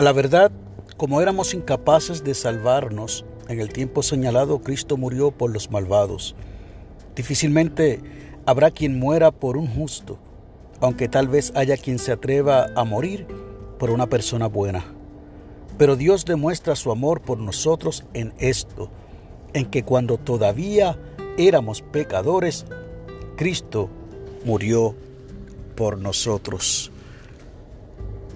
A la verdad, como éramos incapaces de salvarnos, en el tiempo señalado Cristo murió por los malvados. Difícilmente habrá quien muera por un justo, aunque tal vez haya quien se atreva a morir por una persona buena. Pero Dios demuestra su amor por nosotros en esto, en que cuando todavía éramos pecadores, Cristo murió por nosotros.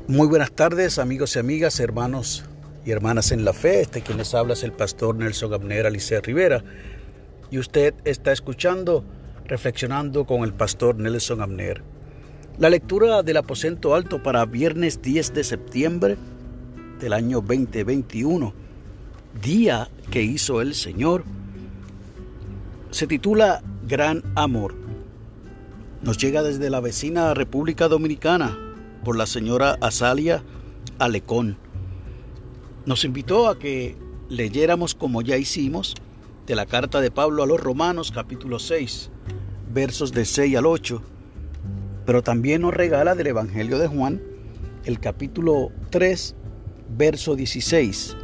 Muy buenas tardes amigos y amigas, hermanos y hermanas en la fe. Este quien les habla es el pastor Nelson Abner Alicia Rivera. Y usted está escuchando, reflexionando con el pastor Nelson Abner. La lectura del aposento alto para viernes 10 de septiembre del año 2021, día que hizo el Señor, se titula Gran Amor. Nos llega desde la vecina República Dominicana por la señora Azalia Alecón. Nos invitó a que leyéramos, como ya hicimos, de la carta de Pablo a los Romanos capítulo 6, versos de 6 al 8, pero también nos regala del Evangelio de Juan el capítulo 3, verso 16,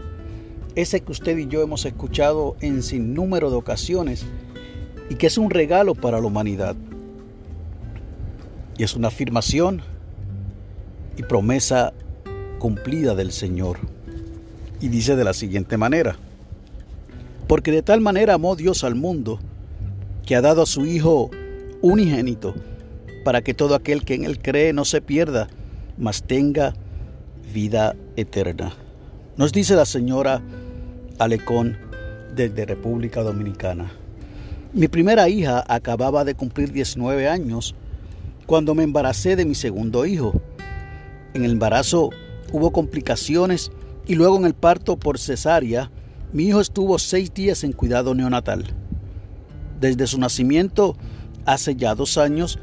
ese que usted y yo hemos escuchado en sin número de ocasiones y que es un regalo para la humanidad. Y es una afirmación promesa cumplida del Señor. Y dice de la siguiente manera, porque de tal manera amó Dios al mundo, que ha dado a su Hijo unigénito, para que todo aquel que en Él cree no se pierda, mas tenga vida eterna. Nos dice la señora Alecón desde República Dominicana. Mi primera hija acababa de cumplir 19 años cuando me embaracé de mi segundo hijo. En el embarazo hubo complicaciones y luego en el parto por cesárea, mi hijo estuvo seis días en cuidado neonatal. Desde su nacimiento, hace ya dos años,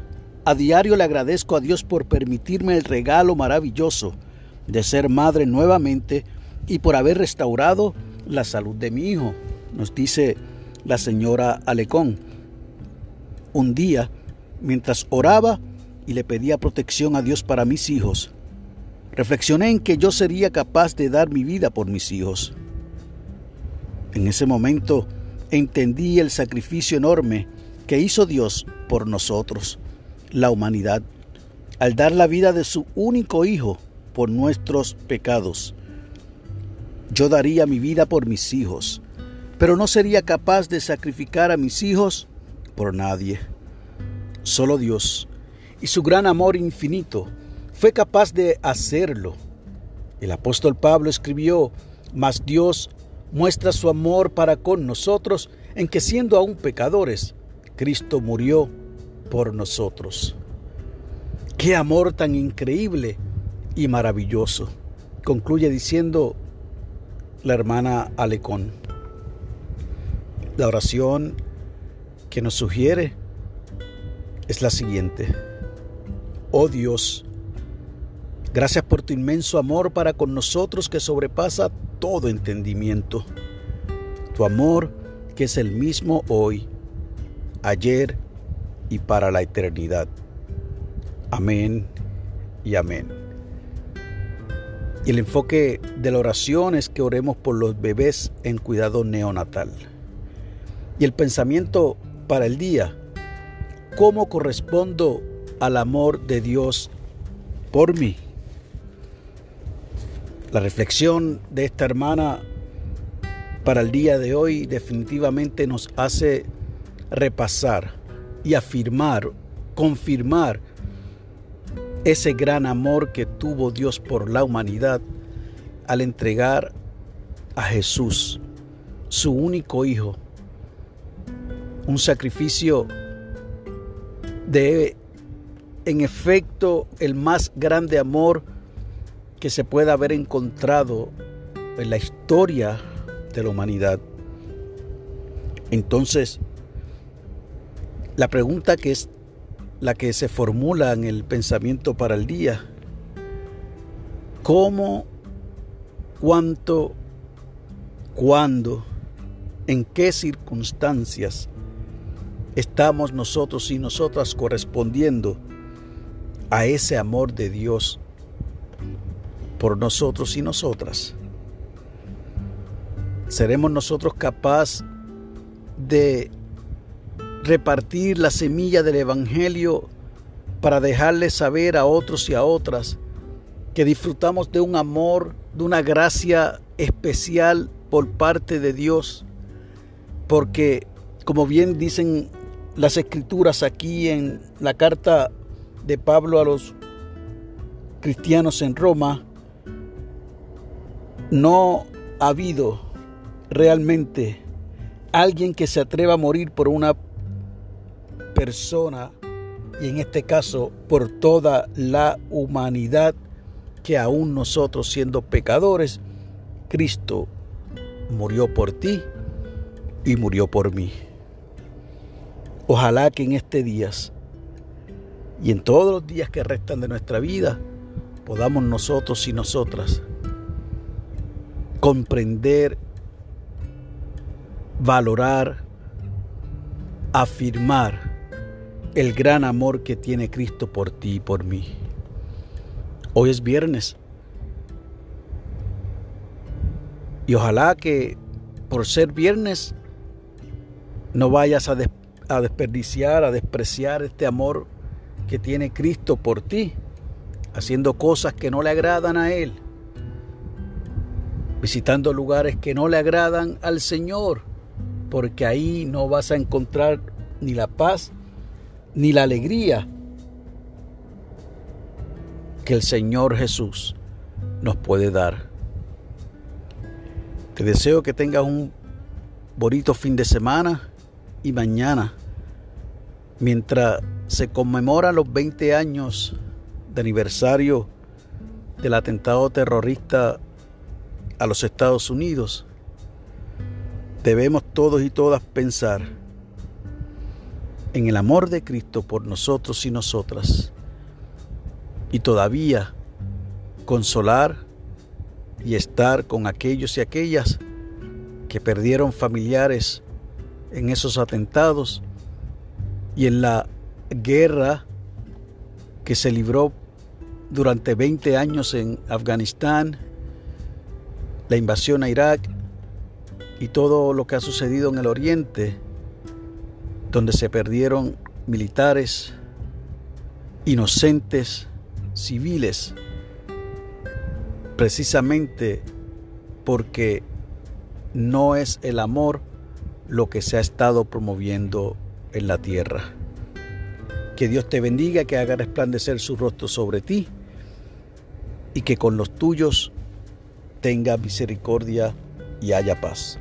a diario le agradezco a Dios por permitirme el regalo maravilloso de ser madre nuevamente y por haber restaurado la salud de mi hijo, nos dice la señora Alecón. Un día, mientras oraba y le pedía protección a Dios para mis hijos, Reflexioné en que yo sería capaz de dar mi vida por mis hijos. En ese momento entendí el sacrificio enorme que hizo Dios por nosotros, la humanidad, al dar la vida de su único Hijo por nuestros pecados. Yo daría mi vida por mis hijos, pero no sería capaz de sacrificar a mis hijos por nadie. Solo Dios y su gran amor infinito fue capaz de hacerlo. El apóstol Pablo escribió, mas Dios muestra su amor para con nosotros en que siendo aún pecadores, Cristo murió por nosotros. Qué amor tan increíble y maravilloso. Concluye diciendo la hermana Alecón. La oración que nos sugiere es la siguiente. Oh Dios, Gracias por tu inmenso amor para con nosotros que sobrepasa todo entendimiento. Tu amor que es el mismo hoy, ayer y para la eternidad. Amén y amén. Y el enfoque de la oración es que oremos por los bebés en cuidado neonatal. Y el pensamiento para el día, ¿cómo correspondo al amor de Dios por mí? La reflexión de esta hermana para el día de hoy definitivamente nos hace repasar y afirmar, confirmar ese gran amor que tuvo Dios por la humanidad al entregar a Jesús, su único Hijo, un sacrificio de, en efecto, el más grande amor que se pueda haber encontrado en la historia de la humanidad. Entonces, la pregunta que es la que se formula en el pensamiento para el día, ¿cómo, cuánto, cuándo, en qué circunstancias estamos nosotros y nosotras correspondiendo a ese amor de Dios por nosotros y nosotras. ¿Seremos nosotros capaces de repartir la semilla del Evangelio para dejarle saber a otros y a otras que disfrutamos de un amor, de una gracia especial por parte de Dios? Porque, como bien dicen las escrituras aquí en la carta de Pablo a los cristianos en Roma, no ha habido realmente alguien que se atreva a morir por una persona y en este caso por toda la humanidad que aún nosotros siendo pecadores, Cristo murió por ti y murió por mí. Ojalá que en este día y en todos los días que restan de nuestra vida podamos nosotros y nosotras comprender, valorar, afirmar el gran amor que tiene Cristo por ti y por mí. Hoy es viernes. Y ojalá que por ser viernes no vayas a, desperdiciar, a despreciar este amor que tiene Cristo por ti, haciendo cosas que no le agradan a Él visitando lugares que no le agradan al Señor, porque ahí no vas a encontrar ni la paz ni la alegría que el Señor Jesús nos puede dar. Te deseo que tengas un bonito fin de semana y mañana, mientras se conmemoran los 20 años de aniversario del atentado terrorista a los Estados Unidos, debemos todos y todas pensar en el amor de Cristo por nosotros y nosotras. Y todavía consolar y estar con aquellos y aquellas que perdieron familiares en esos atentados y en la guerra que se libró durante 20 años en Afganistán la invasión a Irak y todo lo que ha sucedido en el Oriente, donde se perdieron militares, inocentes, civiles, precisamente porque no es el amor lo que se ha estado promoviendo en la tierra. Que Dios te bendiga, que haga resplandecer su rostro sobre ti y que con los tuyos tenga misericordia y haya paz.